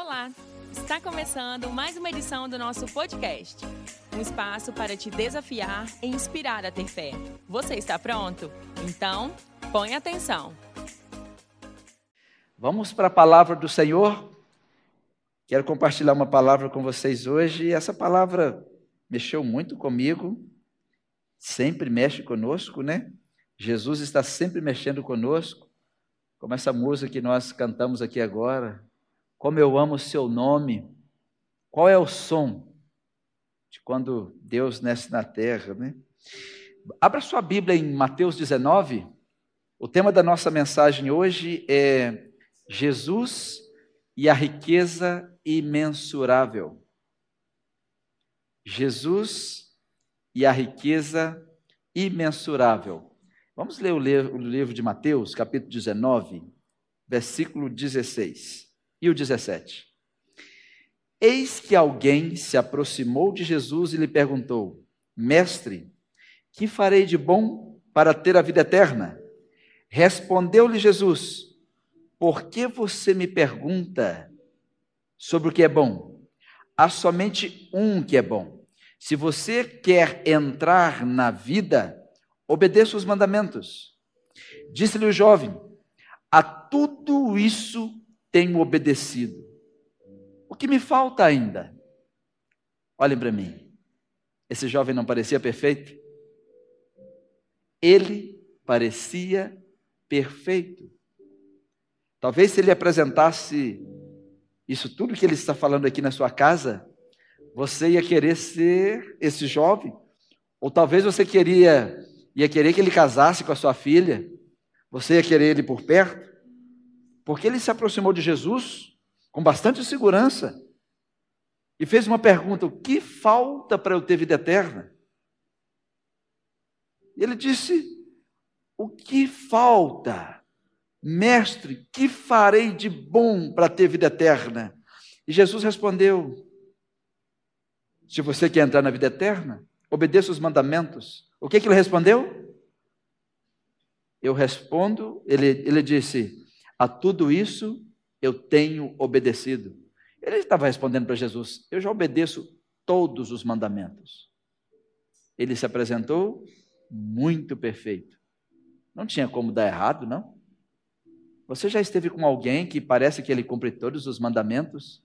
Olá! Está começando mais uma edição do nosso podcast. Um espaço para te desafiar e inspirar a ter fé. Você está pronto? Então, põe atenção. Vamos para a palavra do Senhor. Quero compartilhar uma palavra com vocês hoje. Essa palavra mexeu muito comigo, sempre mexe conosco, né? Jesus está sempre mexendo conosco, como essa música que nós cantamos aqui agora. Como eu amo o seu nome. Qual é o som de quando Deus nasce na terra, né? Abra sua Bíblia em Mateus 19. O tema da nossa mensagem hoje é Jesus e a riqueza imensurável. Jesus e a riqueza imensurável. Vamos ler o livro de Mateus, capítulo 19, versículo 16 e o 17. Eis que alguém se aproximou de Jesus e lhe perguntou: Mestre, que farei de bom para ter a vida eterna? Respondeu-lhe Jesus: Por que você me pergunta sobre o que é bom? Há somente um que é bom. Se você quer entrar na vida, obedeça os mandamentos. Disse-lhe o jovem: A tudo isso tenho obedecido. O que me falta ainda? Olhem para mim. Esse jovem não parecia perfeito? Ele parecia perfeito. Talvez se ele apresentasse isso tudo que ele está falando aqui na sua casa, você ia querer ser esse jovem, ou talvez você queria ia querer que ele casasse com a sua filha, você ia querer ele por perto. Porque ele se aproximou de Jesus com bastante segurança e fez uma pergunta: O que falta para eu ter vida eterna? E ele disse: O que falta? Mestre, que farei de bom para ter vida eterna? E Jesus respondeu: Se você quer entrar na vida eterna, obedeça os mandamentos. O que, que ele respondeu? Eu respondo, ele, ele disse: a tudo isso eu tenho obedecido. Ele estava respondendo para Jesus: Eu já obedeço todos os mandamentos. Ele se apresentou muito perfeito. Não tinha como dar errado, não? Você já esteve com alguém que parece que ele cumpre todos os mandamentos?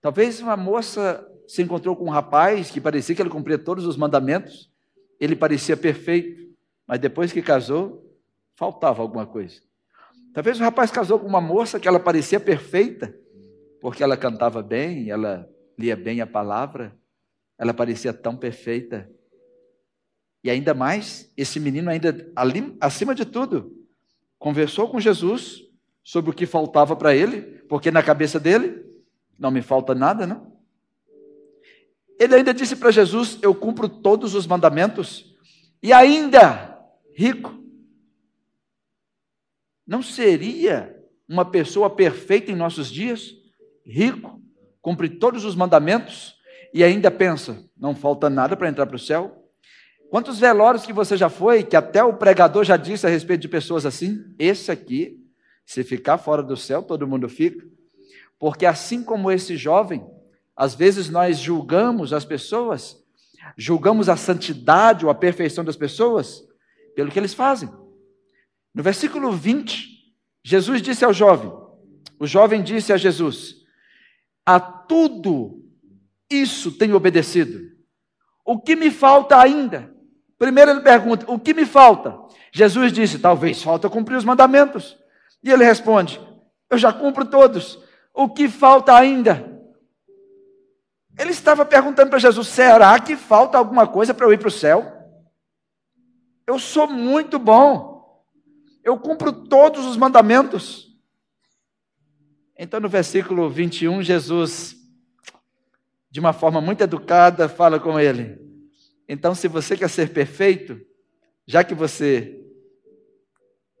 Talvez uma moça se encontrou com um rapaz que parecia que ele cumpria todos os mandamentos, ele parecia perfeito, mas depois que casou, faltava alguma coisa. Talvez o rapaz casou com uma moça que ela parecia perfeita, porque ela cantava bem, ela lia bem a palavra, ela parecia tão perfeita. E ainda mais, esse menino ainda ali, acima de tudo, conversou com Jesus sobre o que faltava para ele, porque na cabeça dele não me falta nada, não. Ele ainda disse para Jesus: Eu cumpro todos os mandamentos, e ainda rico. Não seria uma pessoa perfeita em nossos dias, rico, cumpre todos os mandamentos e ainda pensa, não falta nada para entrar para o céu? Quantos velórios que você já foi, que até o pregador já disse a respeito de pessoas assim? Esse aqui, se ficar fora do céu, todo mundo fica. Porque assim como esse jovem, às vezes nós julgamos as pessoas, julgamos a santidade ou a perfeição das pessoas pelo que eles fazem. No versículo 20, Jesus disse ao jovem: o jovem disse a Jesus: A tudo isso tenho obedecido. O que me falta ainda? Primeiro ele pergunta: O que me falta? Jesus disse: Talvez falta cumprir os mandamentos. E ele responde: Eu já cumpro todos. O que falta ainda? Ele estava perguntando para Jesus: Será que falta alguma coisa para eu ir para o céu? Eu sou muito bom eu cumpro todos os mandamentos. Então, no versículo 21, Jesus, de uma forma muito educada, fala com ele: Então, se você quer ser perfeito, já que você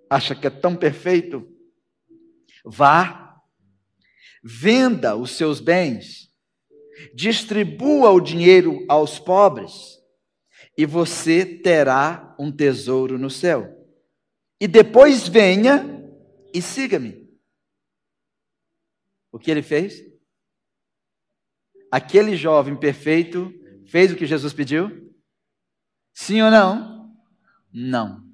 acha que é tão perfeito, vá, venda os seus bens, distribua o dinheiro aos pobres, e você terá um tesouro no céu e depois venha e siga-me. O que ele fez? Aquele jovem perfeito fez o que Jesus pediu? Sim ou não? Não.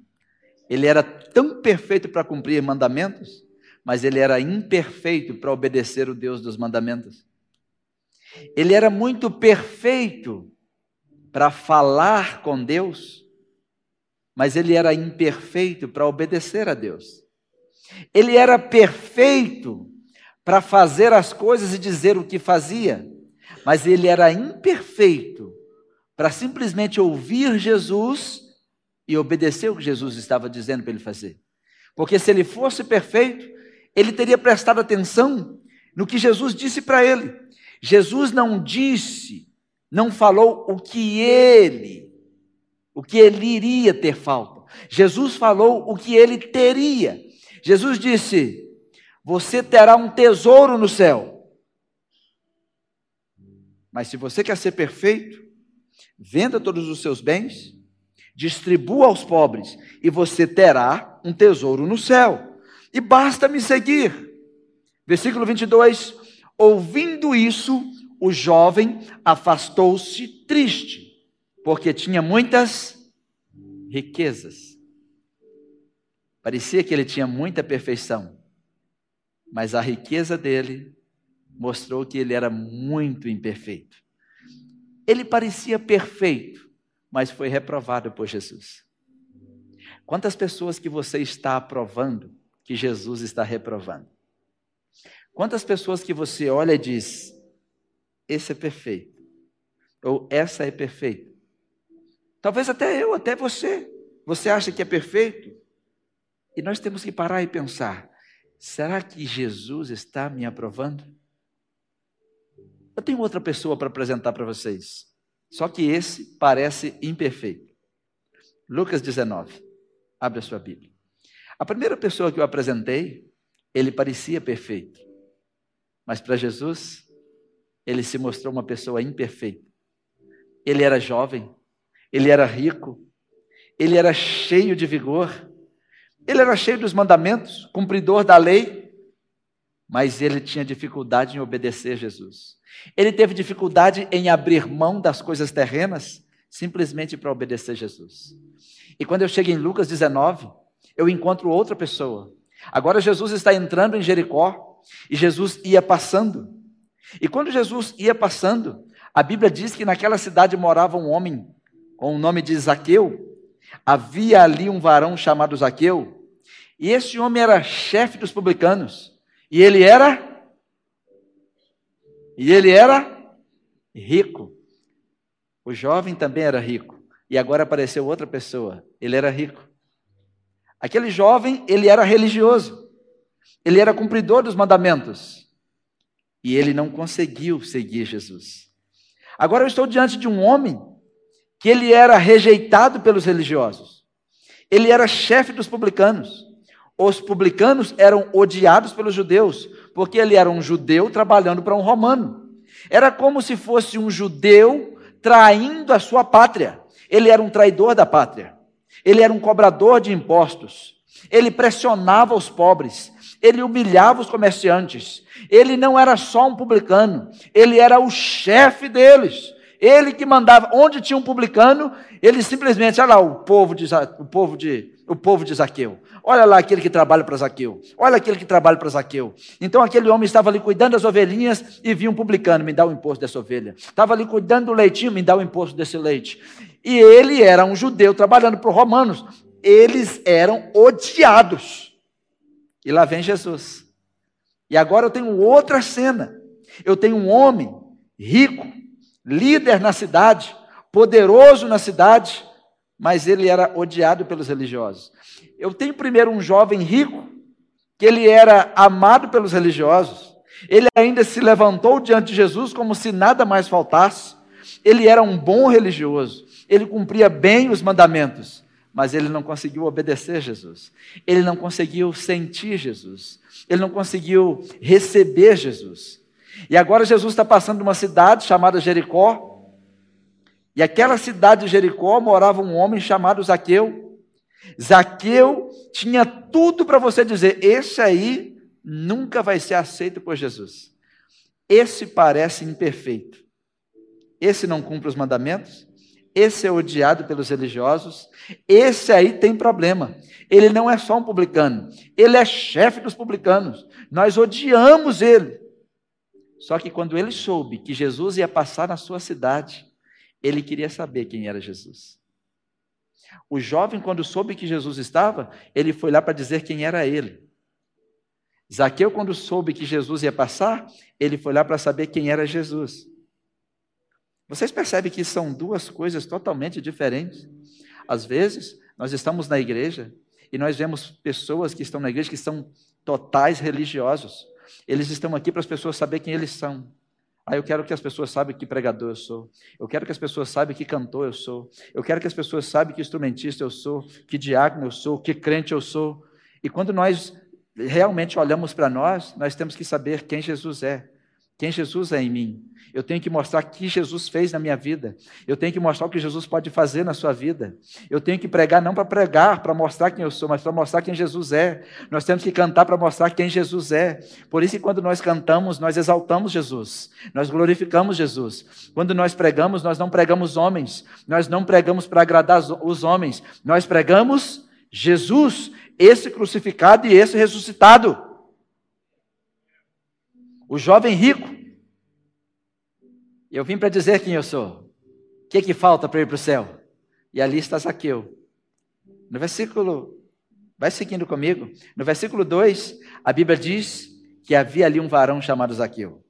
Ele era tão perfeito para cumprir mandamentos, mas ele era imperfeito para obedecer o Deus dos mandamentos. Ele era muito perfeito para falar com Deus, mas ele era imperfeito para obedecer a Deus. Ele era perfeito para fazer as coisas e dizer o que fazia, mas ele era imperfeito para simplesmente ouvir Jesus e obedecer o que Jesus estava dizendo para ele fazer. Porque se ele fosse perfeito, ele teria prestado atenção no que Jesus disse para ele. Jesus não disse, não falou o que ele, o que ele iria ter falta. Jesus falou o que ele teria. Jesus disse: Você terá um tesouro no céu. Mas se você quer ser perfeito, venda todos os seus bens, distribua aos pobres, e você terá um tesouro no céu. E basta me seguir. Versículo 22. Ouvindo isso, o jovem afastou-se triste, porque tinha muitas riquezas. Parecia que ele tinha muita perfeição, mas a riqueza dele mostrou que ele era muito imperfeito. Ele parecia perfeito, mas foi reprovado por Jesus. Quantas pessoas que você está aprovando que Jesus está reprovando? Quantas pessoas que você olha e diz: esse é perfeito, ou essa é perfeita? Talvez até eu, até você. Você acha que é perfeito? E nós temos que parar e pensar: será que Jesus está me aprovando? Eu tenho outra pessoa para apresentar para vocês. Só que esse parece imperfeito. Lucas 19. Abre a sua Bíblia. A primeira pessoa que eu apresentei, ele parecia perfeito. Mas para Jesus, ele se mostrou uma pessoa imperfeita. Ele era jovem, ele era rico, ele era cheio de vigor, ele era cheio dos mandamentos, cumpridor da lei, mas ele tinha dificuldade em obedecer Jesus. Ele teve dificuldade em abrir mão das coisas terrenas simplesmente para obedecer Jesus. E quando eu chego em Lucas 19, eu encontro outra pessoa. Agora Jesus está entrando em Jericó e Jesus ia passando. E quando Jesus ia passando, a Bíblia diz que naquela cidade morava um homem com o nome de Zaqueu. Havia ali um varão chamado Zaqueu, e esse homem era chefe dos publicanos. E ele era e ele era rico. O jovem também era rico. E agora apareceu outra pessoa. Ele era rico. Aquele jovem, ele era religioso. Ele era cumpridor dos mandamentos. E ele não conseguiu seguir Jesus. Agora eu estou diante de um homem que ele era rejeitado pelos religiosos. Ele era chefe dos publicanos. Os publicanos eram odiados pelos judeus, porque ele era um judeu trabalhando para um romano. Era como se fosse um judeu traindo a sua pátria. Ele era um traidor da pátria. Ele era um cobrador de impostos. Ele pressionava os pobres. Ele humilhava os comerciantes. Ele não era só um publicano, ele era o chefe deles. Ele que mandava, onde tinha um publicano, ele simplesmente, olha lá o povo de, o povo de, o povo de Zaqueu. Olha lá aquele que trabalha para Zaqueu. Olha aquele que trabalha para Zaqueu. Então aquele homem estava ali cuidando das ovelhinhas e via um publicano, me dá o imposto dessa ovelha. Estava ali cuidando do leitinho, me dá o imposto desse leite. E ele era um judeu trabalhando para os romanos. Eles eram odiados. E lá vem Jesus. E agora eu tenho outra cena. Eu tenho um homem rico, líder na cidade, poderoso na cidade, mas ele era odiado pelos religiosos. Eu tenho primeiro um jovem rico, que ele era amado pelos religiosos. Ele ainda se levantou diante de Jesus como se nada mais faltasse. Ele era um bom religioso. Ele cumpria bem os mandamentos, mas ele não conseguiu obedecer Jesus. Ele não conseguiu sentir Jesus. Ele não conseguiu receber Jesus. E agora Jesus está passando uma cidade chamada Jericó. E aquela cidade de Jericó morava um homem chamado Zaqueu. Zaqueu tinha tudo para você dizer: esse aí nunca vai ser aceito por Jesus. esse parece imperfeito. Esse não cumpre os mandamentos, esse é odiado pelos religiosos, esse aí tem problema. Ele não é só um publicano, ele é chefe dos publicanos. Nós odiamos ele. Só que quando ele soube que Jesus ia passar na sua cidade, ele queria saber quem era Jesus. O jovem, quando soube que Jesus estava, ele foi lá para dizer quem era ele. Zaqueu, quando soube que Jesus ia passar, ele foi lá para saber quem era Jesus. Vocês percebem que são duas coisas totalmente diferentes? Às vezes, nós estamos na igreja e nós vemos pessoas que estão na igreja que são totais religiosos. Eles estão aqui para as pessoas saberem quem eles são. Ah, eu quero que as pessoas saibam que pregador eu sou. Eu quero que as pessoas saibam que cantor eu sou. Eu quero que as pessoas saibam que instrumentista eu sou, que diácono eu sou, que crente eu sou. E quando nós realmente olhamos para nós, nós temos que saber quem Jesus é quem Jesus é em mim. Eu tenho que mostrar o que Jesus fez na minha vida. Eu tenho que mostrar o que Jesus pode fazer na sua vida. Eu tenho que pregar não para pregar, para mostrar quem eu sou, mas para mostrar quem Jesus é. Nós temos que cantar para mostrar quem Jesus é. Por isso que quando nós cantamos, nós exaltamos Jesus. Nós glorificamos Jesus. Quando nós pregamos, nós não pregamos homens. Nós não pregamos para agradar os homens. Nós pregamos Jesus, esse crucificado e esse ressuscitado. O jovem rico. Eu vim para dizer quem eu sou. O que, que falta para ir para o céu? E ali está Zaqueu. No versículo, vai seguindo comigo. No versículo 2, a Bíblia diz que havia ali um varão chamado Zaqueu.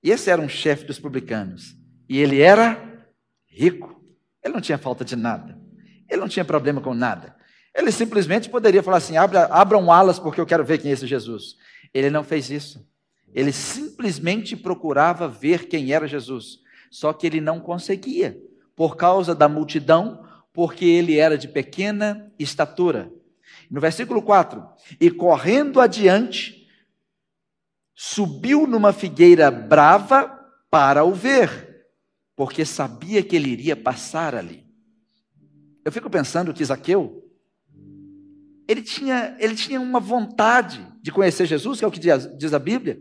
Esse era um chefe dos publicanos. E ele era rico. Ele não tinha falta de nada. Ele não tinha problema com nada. Ele simplesmente poderia falar assim: abra, abram alas porque eu quero ver quem é esse Jesus. Ele não fez isso. Ele simplesmente procurava ver quem era Jesus, só que ele não conseguia, por causa da multidão, porque ele era de pequena estatura. No versículo 4: E correndo adiante, subiu numa figueira brava para o ver, porque sabia que ele iria passar ali. Eu fico pensando que Zaqueu, ele tinha, ele tinha uma vontade de conhecer Jesus, que é o que diz, diz a Bíblia,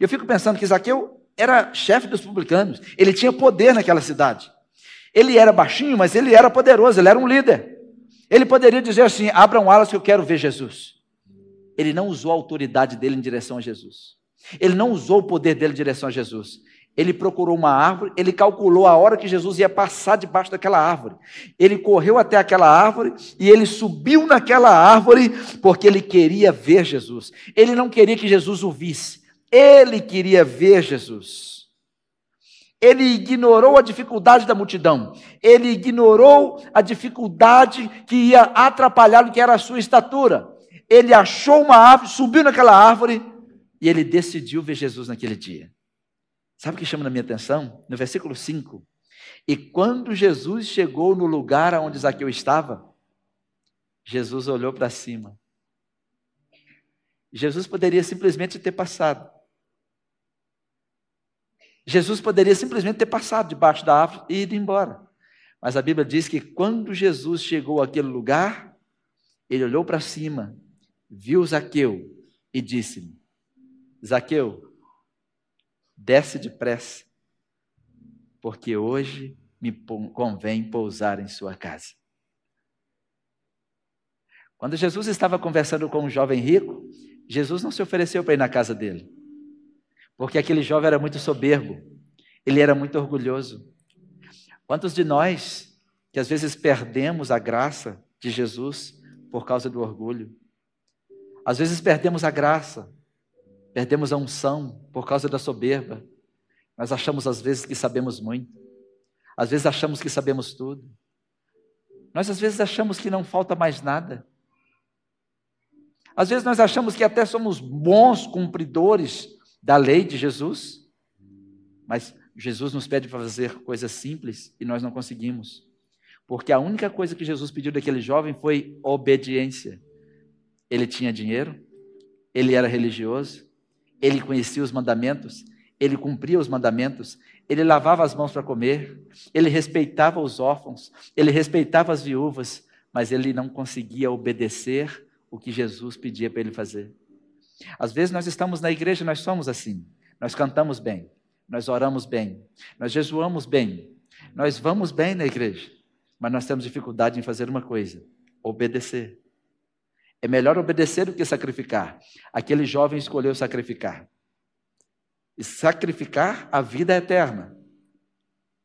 eu fico pensando que Zaqueu era chefe dos publicanos, ele tinha poder naquela cidade. Ele era baixinho, mas ele era poderoso, ele era um líder. Ele poderia dizer assim: abram alas que eu quero ver Jesus. Ele não usou a autoridade dele em direção a Jesus. Ele não usou o poder dele em direção a Jesus. Ele procurou uma árvore, ele calculou a hora que Jesus ia passar debaixo daquela árvore. Ele correu até aquela árvore e ele subiu naquela árvore porque ele queria ver Jesus. Ele não queria que Jesus o visse. Ele queria ver Jesus. Ele ignorou a dificuldade da multidão. Ele ignorou a dificuldade que ia atrapalhá-lo, que era a sua estatura. Ele achou uma árvore, subiu naquela árvore e ele decidiu ver Jesus naquele dia. Sabe o que chama a minha atenção? No versículo 5. E quando Jesus chegou no lugar onde Zaqueu estava, Jesus olhou para cima. Jesus poderia simplesmente ter passado. Jesus poderia simplesmente ter passado debaixo da árvore e ido embora. Mas a Bíblia diz que quando Jesus chegou àquele lugar, ele olhou para cima, viu Zaqueu e disse-lhe: Zaqueu, desce depressa, porque hoje me convém pousar em sua casa. Quando Jesus estava conversando com um jovem rico, Jesus não se ofereceu para ir na casa dele. Porque aquele jovem era muito soberbo, ele era muito orgulhoso. Quantos de nós que às vezes perdemos a graça de Jesus por causa do orgulho? Às vezes perdemos a graça, perdemos a unção por causa da soberba. Nós achamos às vezes que sabemos muito. Às vezes achamos que sabemos tudo. Nós às vezes achamos que não falta mais nada. Às vezes nós achamos que até somos bons cumpridores da lei de Jesus, mas Jesus nos pede para fazer coisas simples e nós não conseguimos. Porque a única coisa que Jesus pediu daquele jovem foi obediência. Ele tinha dinheiro, ele era religioso, ele conhecia os mandamentos, ele cumpria os mandamentos, ele lavava as mãos para comer, ele respeitava os órfãos, ele respeitava as viúvas, mas ele não conseguia obedecer o que Jesus pedia para ele fazer. Às vezes nós estamos na igreja, nós somos assim. Nós cantamos bem, nós oramos bem, nós jejuamos bem, nós vamos bem na igreja, mas nós temos dificuldade em fazer uma coisa: obedecer. É melhor obedecer do que sacrificar. Aquele jovem escolheu sacrificar. E sacrificar a vida eterna.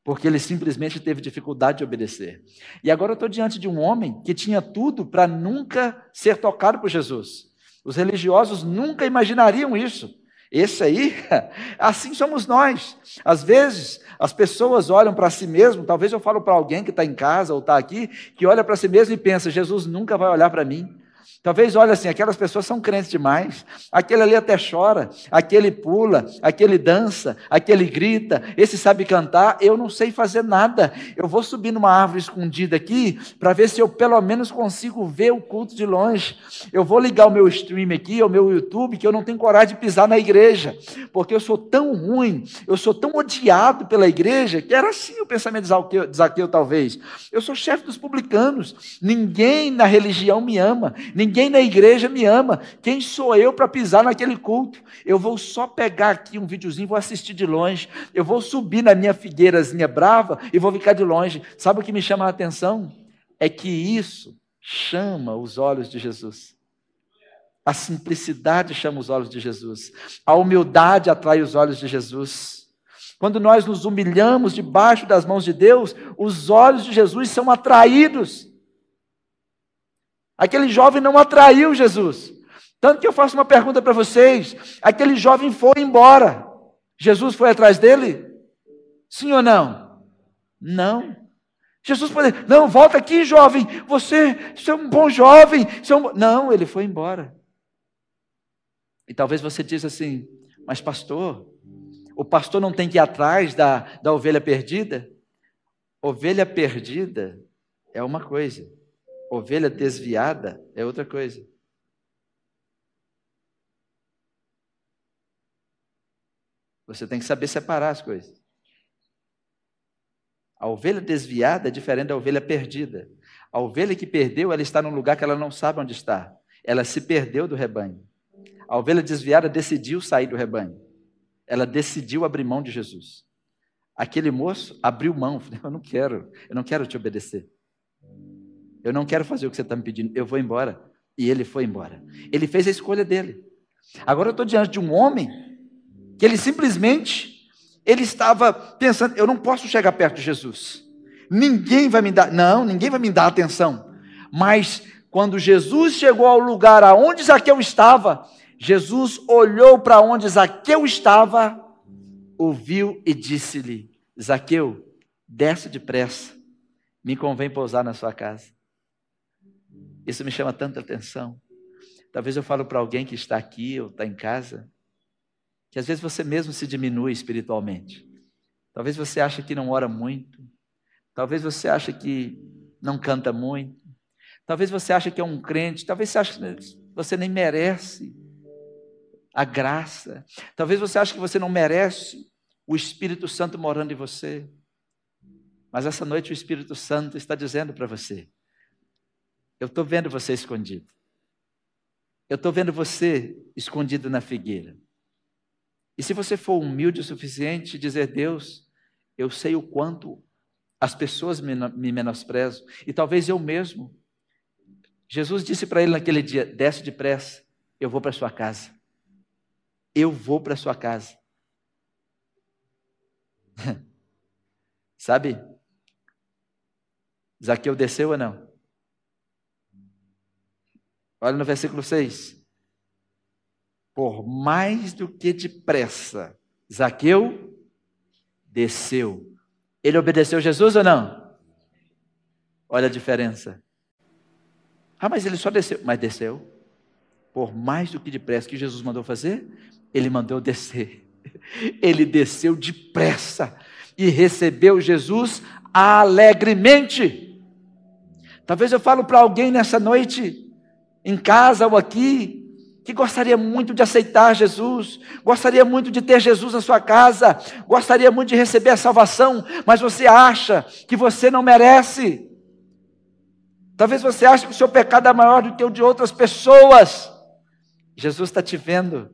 Porque ele simplesmente teve dificuldade de obedecer. E agora eu estou diante de um homem que tinha tudo para nunca ser tocado por Jesus. Os religiosos nunca imaginariam isso. Esse aí, assim somos nós. Às vezes, as pessoas olham para si mesmo, talvez eu falo para alguém que está em casa ou está aqui, que olha para si mesmo e pensa: Jesus nunca vai olhar para mim. Talvez, olha assim, aquelas pessoas são crentes demais. Aquele ali até chora, aquele pula, aquele dança, aquele grita, esse sabe cantar. Eu não sei fazer nada. Eu vou subir numa árvore escondida aqui para ver se eu pelo menos consigo ver o culto de longe. Eu vou ligar o meu stream aqui, o meu YouTube, que eu não tenho coragem de pisar na igreja, porque eu sou tão ruim, eu sou tão odiado pela igreja, que era assim o pensamento de Zaqueu, talvez. Eu sou chefe dos publicanos. Ninguém na religião me ama. Ninguém Ninguém na igreja me ama. Quem sou eu para pisar naquele culto? Eu vou só pegar aqui um videozinho, vou assistir de longe. Eu vou subir na minha figueirazinha brava e vou ficar de longe. Sabe o que me chama a atenção? É que isso chama os olhos de Jesus. A simplicidade chama os olhos de Jesus. A humildade atrai os olhos de Jesus. Quando nós nos humilhamos debaixo das mãos de Deus, os olhos de Jesus são atraídos. Aquele jovem não atraiu Jesus. Tanto que eu faço uma pergunta para vocês: aquele jovem foi embora. Jesus foi atrás dele? Sim ou não? Não. Jesus pode não, volta aqui, jovem, você, você é um bom jovem. É um... Não, ele foi embora. E talvez você diz assim, mas pastor, o pastor não tem que ir atrás da, da ovelha perdida? Ovelha perdida é uma coisa, Ovelha desviada é outra coisa. Você tem que saber separar as coisas. A ovelha desviada é diferente da ovelha perdida. A ovelha que perdeu, ela está num lugar que ela não sabe onde está. Ela se perdeu do rebanho. A ovelha desviada decidiu sair do rebanho. Ela decidiu abrir mão de Jesus. Aquele moço abriu mão, Eu não quero, eu não quero te obedecer. Eu não quero fazer o que você está me pedindo, eu vou embora. E ele foi embora. Ele fez a escolha dele. Agora eu estou diante de um homem que ele simplesmente ele estava pensando, eu não posso chegar perto de Jesus. Ninguém vai me dar, não, ninguém vai me dar atenção. Mas quando Jesus chegou ao lugar aonde Zaqueu estava, Jesus olhou para onde Zaqueu estava, ouviu e disse-lhe: Zaqueu, desce depressa, me convém pousar na sua casa. Isso me chama tanta atenção. Talvez eu falo para alguém que está aqui ou está em casa, que às vezes você mesmo se diminui espiritualmente. Talvez você ache que não ora muito. Talvez você ache que não canta muito. Talvez você ache que é um crente. Talvez você ache que você nem merece a graça. Talvez você ache que você não merece o Espírito Santo morando em você. Mas essa noite o Espírito Santo está dizendo para você: eu estou vendo você escondido. Eu estou vendo você escondido na figueira. E se você for humilde o suficiente, dizer, Deus, eu sei o quanto as pessoas me, me menosprezam, e talvez eu mesmo. Jesus disse para ele naquele dia: desce depressa, eu vou para sua casa. Eu vou para sua casa. Sabe? Zaqueu desceu ou não? Olha no versículo 6. Por mais do que depressa, Zaqueu desceu. Ele obedeceu Jesus ou não? Olha a diferença. Ah, mas ele só desceu. Mas desceu. Por mais do que depressa que Jesus mandou fazer, ele mandou descer. Ele desceu depressa e recebeu Jesus alegremente. Talvez eu falo para alguém nessa noite, em casa ou aqui, que gostaria muito de aceitar Jesus, gostaria muito de ter Jesus na sua casa, gostaria muito de receber a salvação, mas você acha que você não merece. Talvez você ache que o seu pecado é maior do que o de outras pessoas. Jesus está te vendo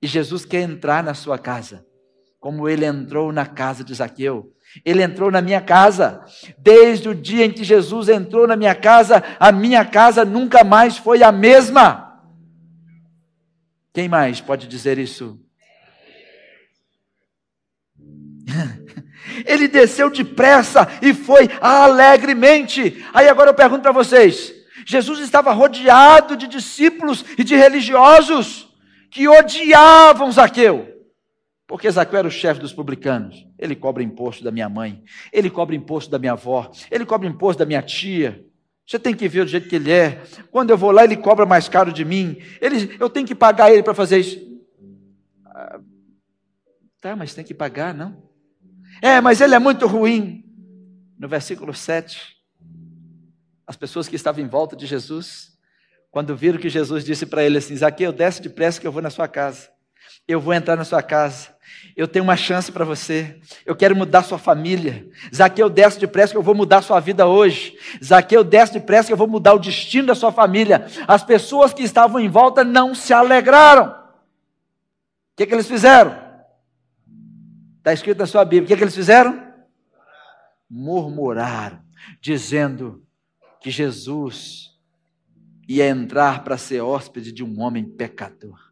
e Jesus quer entrar na sua casa. como ele entrou na casa de Zaqueu. Ele entrou na minha casa. Desde o dia em que Jesus entrou na minha casa, a minha casa nunca mais foi a mesma. Quem mais pode dizer isso? Ele desceu depressa e foi alegremente. Aí agora eu pergunto para vocês: Jesus estava rodeado de discípulos e de religiosos que odiavam Zaqueu. Porque Zaqueu era o chefe dos publicanos. Ele cobra imposto da minha mãe, ele cobra imposto da minha avó, ele cobra imposto da minha tia. Você tem que ver do jeito que ele é. Quando eu vou lá, ele cobra mais caro de mim. Ele, eu tenho que pagar ele para fazer isso. Ah, tá, mas tem que pagar, não? É, mas ele é muito ruim. No versículo 7, as pessoas que estavam em volta de Jesus, quando viram que Jesus disse para ele assim: Zaqueu, desce depressa que eu vou na sua casa. Eu vou entrar na sua casa. Eu tenho uma chance para você. Eu quero mudar sua família. Zaqueu, desce depressa que eu vou mudar sua vida hoje. Zaqueu, desce depressa que eu vou mudar o destino da sua família. As pessoas que estavam em volta não se alegraram. O que, que eles fizeram? Está escrito na sua Bíblia. O que, que eles fizeram? Murmuraram, dizendo que Jesus ia entrar para ser hóspede de um homem pecador.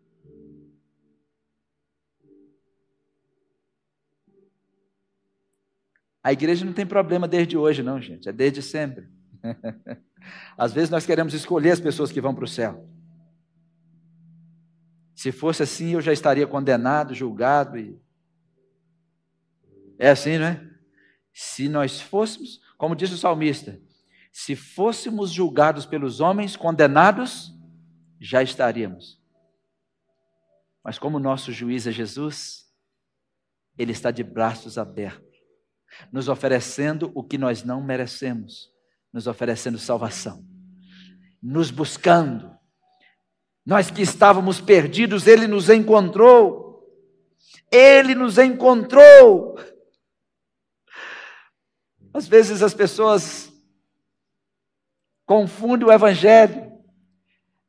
A igreja não tem problema desde hoje, não, gente, é desde sempre. Às vezes nós queremos escolher as pessoas que vão para o céu. Se fosse assim, eu já estaria condenado, julgado. E... É assim, não é? Se nós fôssemos, como diz o salmista, se fôssemos julgados pelos homens, condenados, já estaríamos. Mas como nosso juiz é Jesus, ele está de braços abertos nos oferecendo o que nós não merecemos, nos oferecendo salvação, nos buscando. Nós que estávamos perdidos, Ele nos encontrou. Ele nos encontrou. Às vezes as pessoas confundem o Evangelho.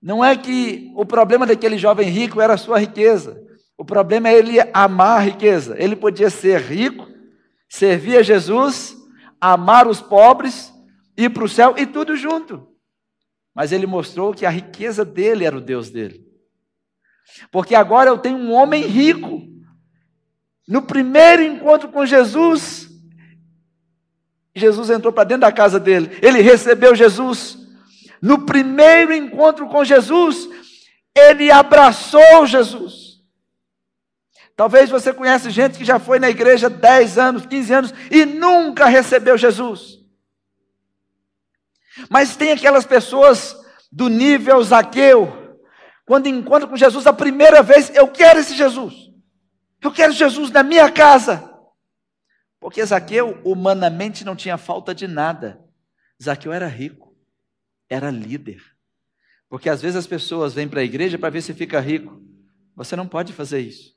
Não é que o problema daquele jovem rico era a sua riqueza. O problema é ele amar a riqueza. Ele podia ser rico servir a Jesus, amar os pobres, ir para o céu e tudo junto. Mas ele mostrou que a riqueza dele era o Deus dele. Porque agora eu tenho um homem rico. No primeiro encontro com Jesus, Jesus entrou para dentro da casa dele, ele recebeu Jesus. No primeiro encontro com Jesus, ele abraçou Jesus. Talvez você conhece gente que já foi na igreja 10 anos, 15 anos e nunca recebeu Jesus. Mas tem aquelas pessoas do nível Zaqueu, quando encontram com Jesus a primeira vez, eu quero esse Jesus. Eu quero Jesus na minha casa. Porque Zaqueu humanamente não tinha falta de nada. Zaqueu era rico, era líder. Porque às vezes as pessoas vêm para a igreja para ver se fica rico. Você não pode fazer isso.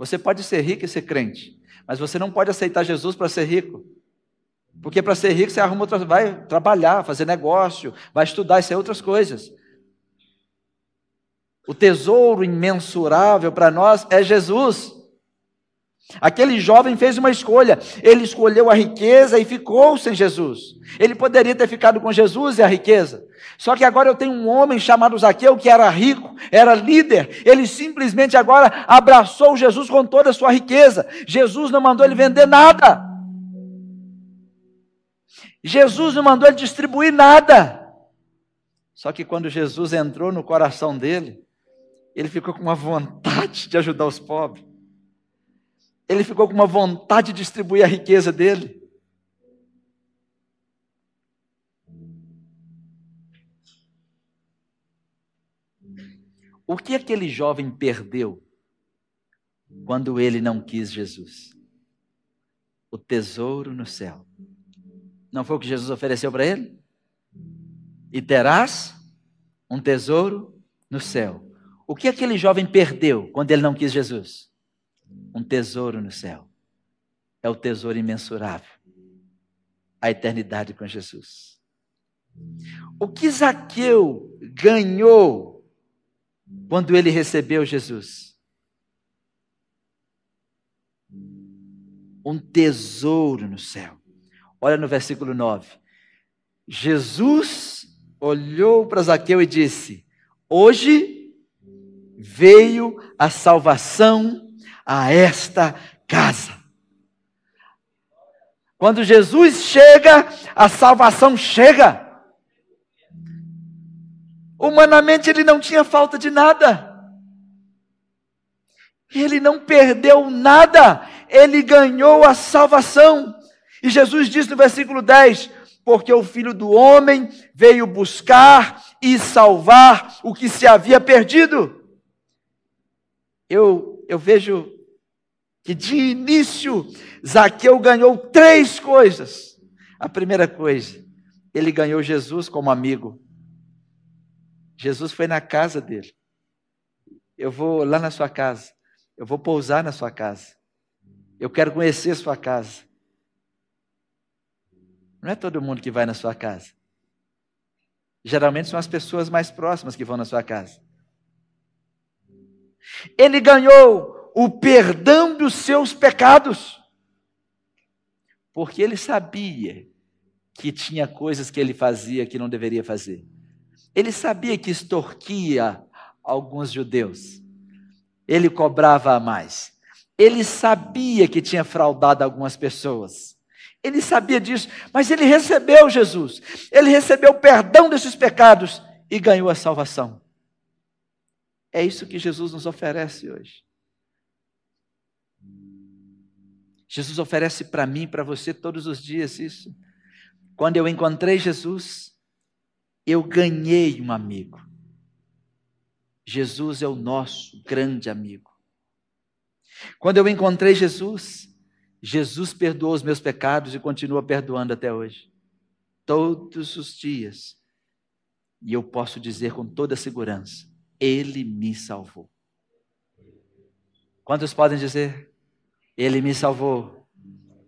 Você pode ser rico e ser crente, mas você não pode aceitar Jesus para ser rico. Porque para ser rico você arruma outras, vai trabalhar, fazer negócio, vai estudar, isso é outras coisas. O tesouro imensurável para nós é Jesus. Aquele jovem fez uma escolha. Ele escolheu a riqueza e ficou sem Jesus. Ele poderia ter ficado com Jesus e a riqueza. Só que agora eu tenho um homem chamado Zaqueu que era rico, era líder. Ele simplesmente agora abraçou Jesus com toda a sua riqueza. Jesus não mandou ele vender nada. Jesus não mandou ele distribuir nada. Só que quando Jesus entrou no coração dele, ele ficou com uma vontade de ajudar os pobres ele ficou com uma vontade de distribuir a riqueza dele. O que aquele jovem perdeu quando ele não quis Jesus? O tesouro no céu. Não foi o que Jesus ofereceu para ele? E terás um tesouro no céu. O que aquele jovem perdeu quando ele não quis Jesus? Um tesouro no céu. É o tesouro imensurável. A eternidade com Jesus. O que Zaqueu ganhou quando ele recebeu Jesus? um tesouro no céu. Olha no versículo 9. Jesus olhou para Zaqueu e disse: Hoje veio a salvação a esta casa. Quando Jesus chega, a salvação chega. Humanamente ele não tinha falta de nada. Ele não perdeu nada, ele ganhou a salvação. E Jesus diz no versículo 10: Porque o filho do homem veio buscar e salvar o que se havia perdido. Eu, eu vejo que de início Zaqueu ganhou três coisas. A primeira coisa, ele ganhou Jesus como amigo. Jesus foi na casa dele. Eu vou lá na sua casa. Eu vou pousar na sua casa. Eu quero conhecer a sua casa. Não é todo mundo que vai na sua casa. Geralmente são as pessoas mais próximas que vão na sua casa. Ele ganhou o perdão dos seus pecados. Porque ele sabia que tinha coisas que ele fazia que não deveria fazer. Ele sabia que extorquia alguns judeus ele cobrava a mais. Ele sabia que tinha fraudado algumas pessoas. Ele sabia disso, mas ele recebeu Jesus. Ele recebeu o perdão desses pecados e ganhou a salvação. É isso que Jesus nos oferece hoje. Jesus oferece para mim, para você todos os dias isso. Quando eu encontrei Jesus, eu ganhei um amigo. Jesus é o nosso grande amigo. Quando eu encontrei Jesus, Jesus perdoou os meus pecados e continua perdoando até hoje. Todos os dias. E eu posso dizer com toda segurança: Ele me salvou. Quantos podem dizer? Ele me salvou.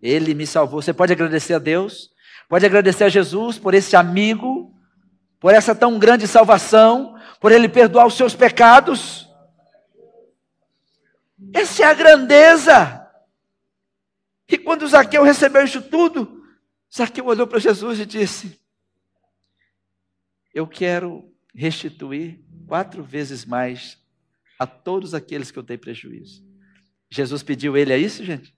Ele me salvou. Você pode agradecer a Deus, pode agradecer a Jesus por esse amigo por essa tão grande salvação, por Ele perdoar os seus pecados. Essa é a grandeza. E quando Zaqueu recebeu isso tudo, Zaqueu olhou para Jesus e disse: Eu quero restituir quatro vezes mais a todos aqueles que eu dei prejuízo. Jesus pediu ele a isso, gente?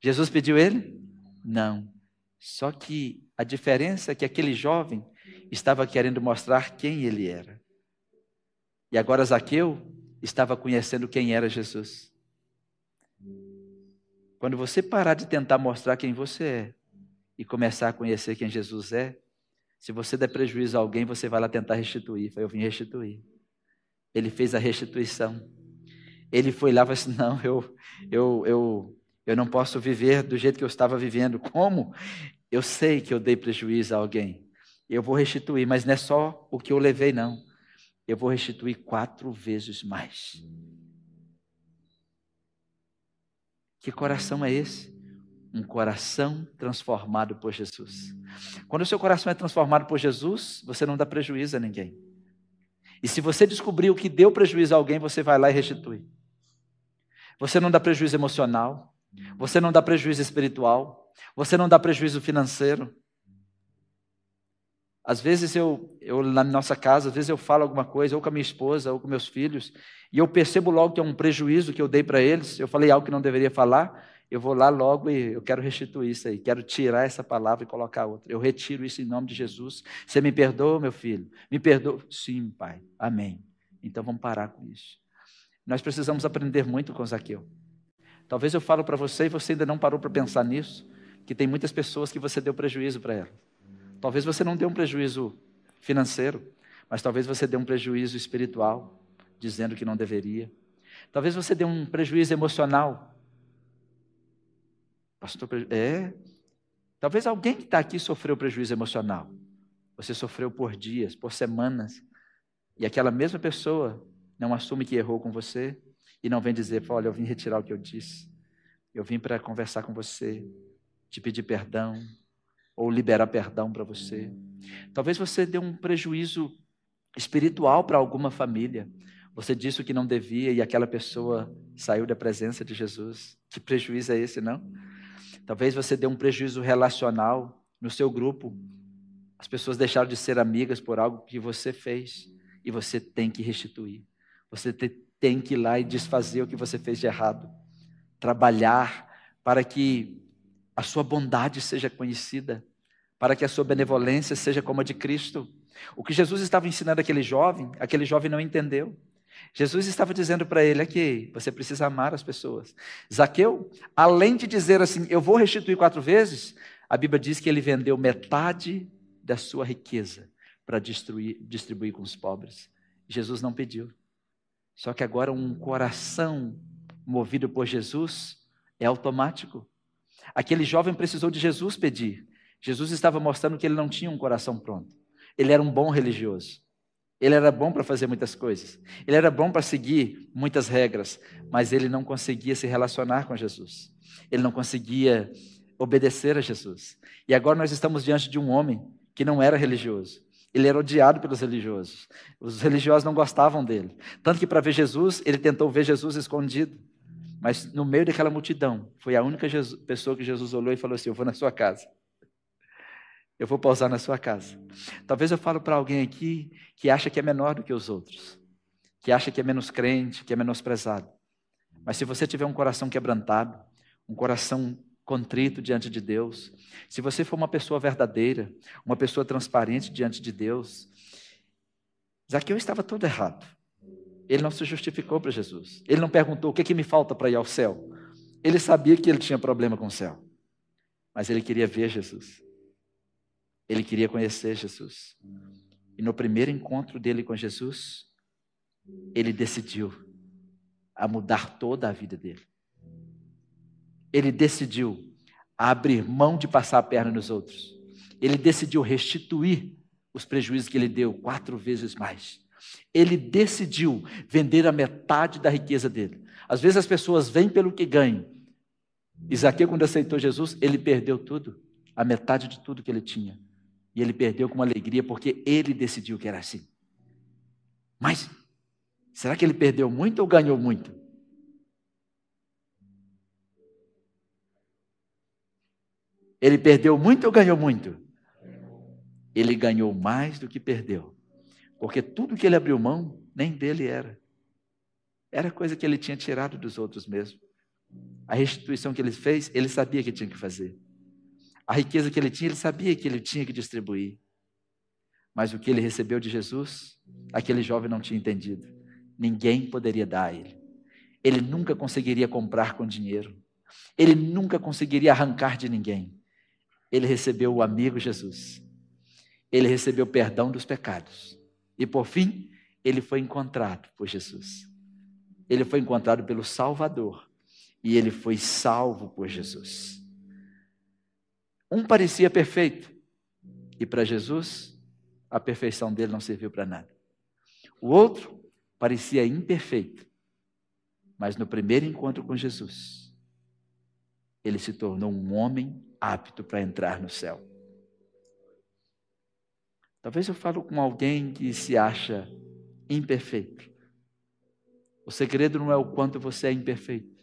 Jesus pediu ele? Não. Só que a diferença é que aquele jovem estava querendo mostrar quem ele era. E agora Zaqueu estava conhecendo quem era Jesus. Quando você parar de tentar mostrar quem você é e começar a conhecer quem Jesus é, se você der prejuízo a alguém, você vai lá tentar restituir. Eu vim restituir. Ele fez a restituição. Ele foi lá e falou assim: não, eu, eu, eu, eu não posso viver do jeito que eu estava vivendo. Como? Eu sei que eu dei prejuízo a alguém. Eu vou restituir, mas não é só o que eu levei, não. Eu vou restituir quatro vezes mais. Que coração é esse? Um coração transformado por Jesus. Quando o seu coração é transformado por Jesus, você não dá prejuízo a ninguém. E se você descobrir o que deu prejuízo a alguém, você vai lá e restitui. Você não dá prejuízo emocional, você não dá prejuízo espiritual, você não dá prejuízo financeiro, às vezes eu, eu, na nossa casa, às vezes eu falo alguma coisa, ou com a minha esposa, ou com meus filhos, e eu percebo logo que é um prejuízo que eu dei para eles, eu falei algo que não deveria falar, eu vou lá logo e eu quero restituir isso aí, quero tirar essa palavra e colocar outra. Eu retiro isso em nome de Jesus. Você me perdoa, meu filho? Me perdoa? Sim, pai. Amém. Então vamos parar com isso. Nós precisamos aprender muito com Zaqueu. Talvez eu falo para você e você ainda não parou para pensar nisso, que tem muitas pessoas que você deu prejuízo para elas. Talvez você não dê um prejuízo financeiro, mas talvez você dê um prejuízo espiritual, dizendo que não deveria. Talvez você dê um prejuízo emocional. Pastor, é. Talvez alguém que está aqui sofreu prejuízo emocional. Você sofreu por dias, por semanas. E aquela mesma pessoa não assume que errou com você e não vem dizer: Olha, eu vim retirar o que eu disse. Eu vim para conversar com você, te pedir perdão, ou liberar perdão para você. Talvez você dê um prejuízo espiritual para alguma família. Você disse o que não devia e aquela pessoa saiu da presença de Jesus. Que prejuízo é esse, não? Talvez você dê um prejuízo relacional no seu grupo. As pessoas deixaram de ser amigas por algo que você fez e você tem que restituir. Você tem que ir lá e desfazer o que você fez de errado. Trabalhar para que a sua bondade seja conhecida, para que a sua benevolência seja como a de Cristo. O que Jesus estava ensinando aquele jovem, aquele jovem não entendeu. Jesus estava dizendo para ele aqui: você precisa amar as pessoas. Zaqueu, além de dizer assim, eu vou restituir quatro vezes, a Bíblia diz que ele vendeu metade da sua riqueza para distribuir, distribuir com os pobres. Jesus não pediu. Só que agora um coração movido por Jesus é automático. Aquele jovem precisou de Jesus pedir. Jesus estava mostrando que ele não tinha um coração pronto. Ele era um bom religioso. Ele era bom para fazer muitas coisas. Ele era bom para seguir muitas regras, mas ele não conseguia se relacionar com Jesus. Ele não conseguia obedecer a Jesus. E agora nós estamos diante de um homem que não era religioso. Ele era odiado pelos religiosos. Os religiosos não gostavam dele. Tanto que para ver Jesus, ele tentou ver Jesus escondido. Mas no meio daquela multidão, foi a única Jesus, pessoa que Jesus olhou e falou assim: Eu vou na sua casa. Eu vou pausar na sua casa. Talvez eu falo para alguém aqui que acha que é menor do que os outros, que acha que é menos crente, que é menosprezado. Mas se você tiver um coração quebrantado, um coração contrito diante de Deus, se você for uma pessoa verdadeira, uma pessoa transparente diante de Deus, Zaqueu estava todo errado. Ele não se justificou para Jesus. Ele não perguntou o que, é que me falta para ir ao céu. Ele sabia que ele tinha problema com o céu, mas ele queria ver Jesus. Ele queria conhecer Jesus. E no primeiro encontro dele com Jesus, ele decidiu a mudar toda a vida dele. Ele decidiu abrir mão de passar a perna nos outros. Ele decidiu restituir os prejuízos que ele deu quatro vezes mais. Ele decidiu vender a metade da riqueza dele. Às vezes as pessoas vêm pelo que ganham. Isaqueu, quando aceitou Jesus, ele perdeu tudo, a metade de tudo que ele tinha. E ele perdeu com alegria porque ele decidiu que era assim. Mas será que ele perdeu muito ou ganhou muito? Ele perdeu muito ou ganhou muito? Ele ganhou mais do que perdeu. Porque tudo que ele abriu mão, nem dele era. Era coisa que ele tinha tirado dos outros mesmo. A restituição que ele fez, ele sabia que tinha que fazer. A riqueza que ele tinha, ele sabia que ele tinha que distribuir. Mas o que ele recebeu de Jesus, aquele jovem não tinha entendido. Ninguém poderia dar a ele. Ele nunca conseguiria comprar com dinheiro. Ele nunca conseguiria arrancar de ninguém. Ele recebeu o amigo Jesus. Ele recebeu perdão dos pecados. E por fim, ele foi encontrado por Jesus. Ele foi encontrado pelo Salvador. E ele foi salvo por Jesus. Um parecia perfeito, e para Jesus, a perfeição dele não serviu para nada. O outro parecia imperfeito, mas no primeiro encontro com Jesus, ele se tornou um homem apto para entrar no céu. Talvez eu falo com alguém que se acha imperfeito. O segredo não é o quanto você é imperfeito.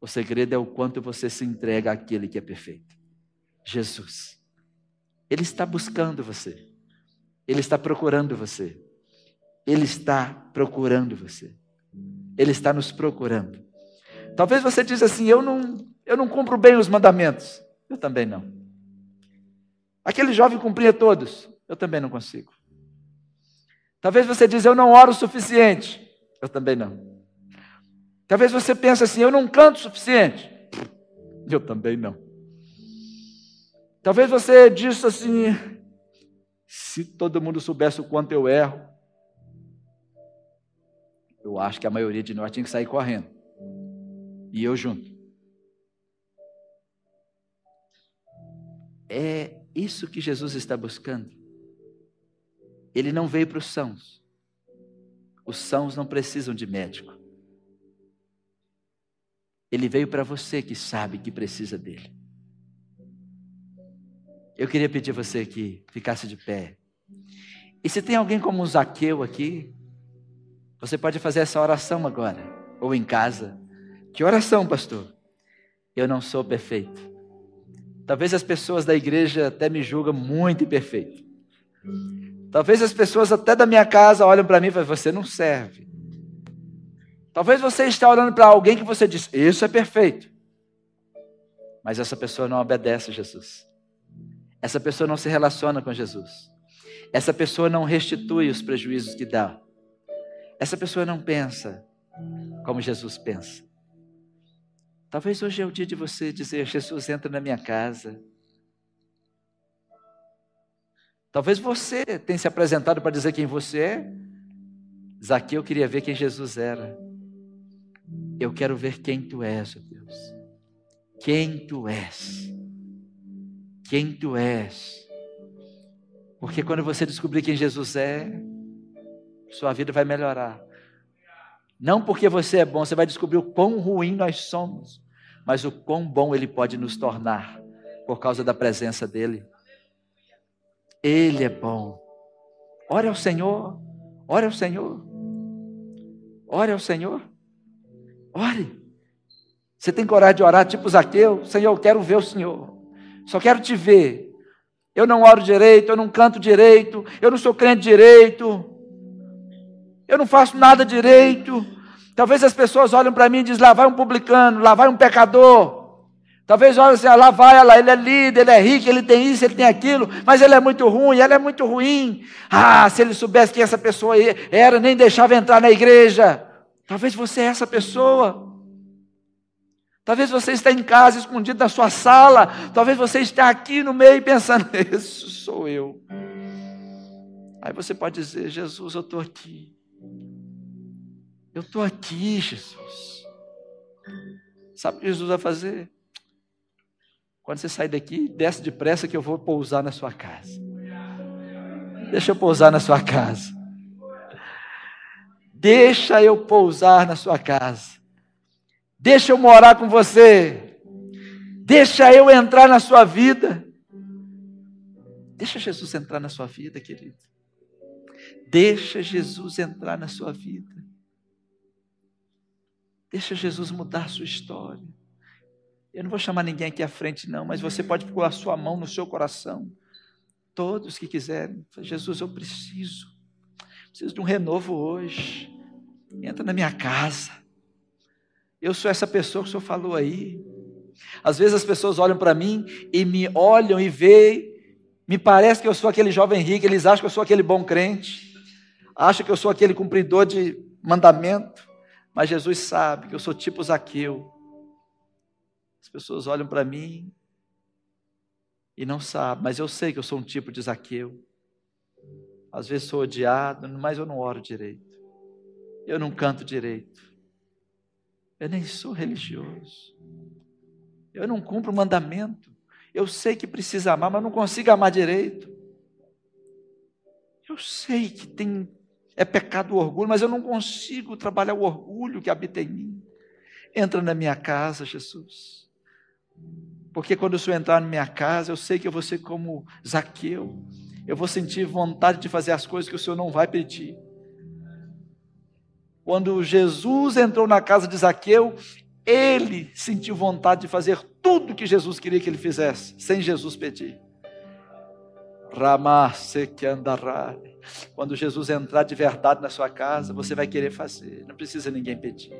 O segredo é o quanto você se entrega àquele que é perfeito. Jesus. Ele está buscando você. Ele está procurando você. Ele está procurando você. Ele está nos procurando. Talvez você diz assim: eu não, eu não cumpro bem os mandamentos. Eu também não. Aquele jovem cumpria todos. Eu também não consigo. Talvez você diz: eu não oro o suficiente. Eu também não. Talvez você pense assim: eu não canto o suficiente. Eu também não. Talvez você disse assim: se todo mundo soubesse o quanto eu erro, eu acho que a maioria de nós tinha que sair correndo. E eu junto. É isso que Jesus está buscando. Ele não veio para os sãos. Os sãos não precisam de médico. Ele veio para você que sabe que precisa dele. Eu queria pedir a você que ficasse de pé. E se tem alguém como o Zaqueu aqui, Você pode fazer essa oração agora, ou em casa. Que oração, pastor? Eu não sou perfeito. Talvez as pessoas da igreja até me julgam muito imperfeito. Talvez as pessoas até da minha casa olham para mim e falam: Você não serve. Talvez você esteja olhando para alguém que você diz: Isso é perfeito. Mas essa pessoa não obedece a Jesus. Essa pessoa não se relaciona com Jesus. Essa pessoa não restitui os prejuízos que dá. Essa pessoa não pensa como Jesus pensa. Talvez hoje é o dia de você dizer: Jesus entra na minha casa. Talvez você tenha se apresentado para dizer quem você é. Zaqueu queria ver quem Jesus era. Eu quero ver quem tu és, ó Deus. Quem tu és. Quem tu és. Porque quando você descobrir quem Jesus é, sua vida vai melhorar. Não porque você é bom, você vai descobrir o quão ruim nós somos, mas o quão bom Ele pode nos tornar por causa da presença dEle. Ele é bom. Ore ao Senhor, ore ao Senhor, ore ao Senhor, ore. Você tem coragem de orar tipo Zaqueu? Senhor, eu quero ver o Senhor, só quero te ver. Eu não oro direito, eu não canto direito, eu não sou crente direito, eu não faço nada direito. Talvez as pessoas olhem para mim e dizem: lá vai um publicano, lá vai um pecador. Talvez olhem assim: ah, lá vai ela, ele é líder, ele é rico, ele tem isso, ele tem aquilo, mas ele é muito ruim, ela é muito ruim. Ah, se ele soubesse quem essa pessoa era, nem deixava entrar na igreja. Talvez você é essa pessoa. Talvez você esteja em casa, escondido na sua sala. Talvez você esteja aqui no meio pensando: Esse sou eu. Aí você pode dizer: Jesus, eu estou aqui. Eu estou aqui, Jesus. Sabe o que Jesus vai fazer? Quando você sair daqui, desce depressa que eu vou pousar na sua casa. Deixa eu pousar na sua casa. Deixa eu pousar na sua casa. Deixa eu morar com você. Deixa eu entrar na sua vida. Deixa Jesus entrar na sua vida, querido. Deixa Jesus entrar na sua vida. Deixa Jesus mudar a sua história. Eu não vou chamar ninguém aqui à frente, não, mas você pode pôr a sua mão no seu coração. Todos que quiserem. Jesus, eu preciso. Preciso de um renovo hoje. Entra na minha casa. Eu sou essa pessoa que o senhor falou aí. Às vezes as pessoas olham para mim e me olham e veem, me parece que eu sou aquele jovem rico, eles acham que eu sou aquele bom crente, acham que eu sou aquele cumpridor de mandamento, mas Jesus sabe que eu sou tipo Zaqueu, as pessoas olham para mim e não sabem, mas eu sei que eu sou um tipo de Zaqueu. Às vezes sou odiado, mas eu não oro direito. Eu não canto direito. Eu nem sou religioso. Eu não cumpro o mandamento. Eu sei que precisa amar, mas não consigo amar direito. Eu sei que tem é pecado o orgulho, mas eu não consigo trabalhar o orgulho que habita em mim. Entra na minha casa, Jesus. Porque quando o Senhor entrar na minha casa, eu sei que eu vou ser como Zaqueu. Eu vou sentir vontade de fazer as coisas que o Senhor não vai pedir. Quando Jesus entrou na casa de Zaqueu, ele sentiu vontade de fazer tudo que Jesus queria que ele fizesse, sem Jesus pedir. Quando Jesus entrar de verdade na sua casa, você vai querer fazer, não precisa ninguém pedir.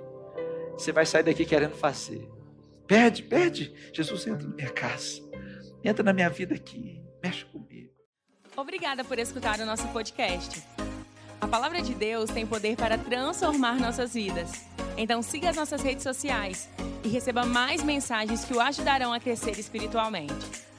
Você vai sair daqui querendo fazer. Pede, pede. Jesus, entra na minha casa. Entra na minha vida aqui. Mexe comigo. Obrigada por escutar o nosso podcast. A palavra de Deus tem poder para transformar nossas vidas. Então siga as nossas redes sociais e receba mais mensagens que o ajudarão a crescer espiritualmente.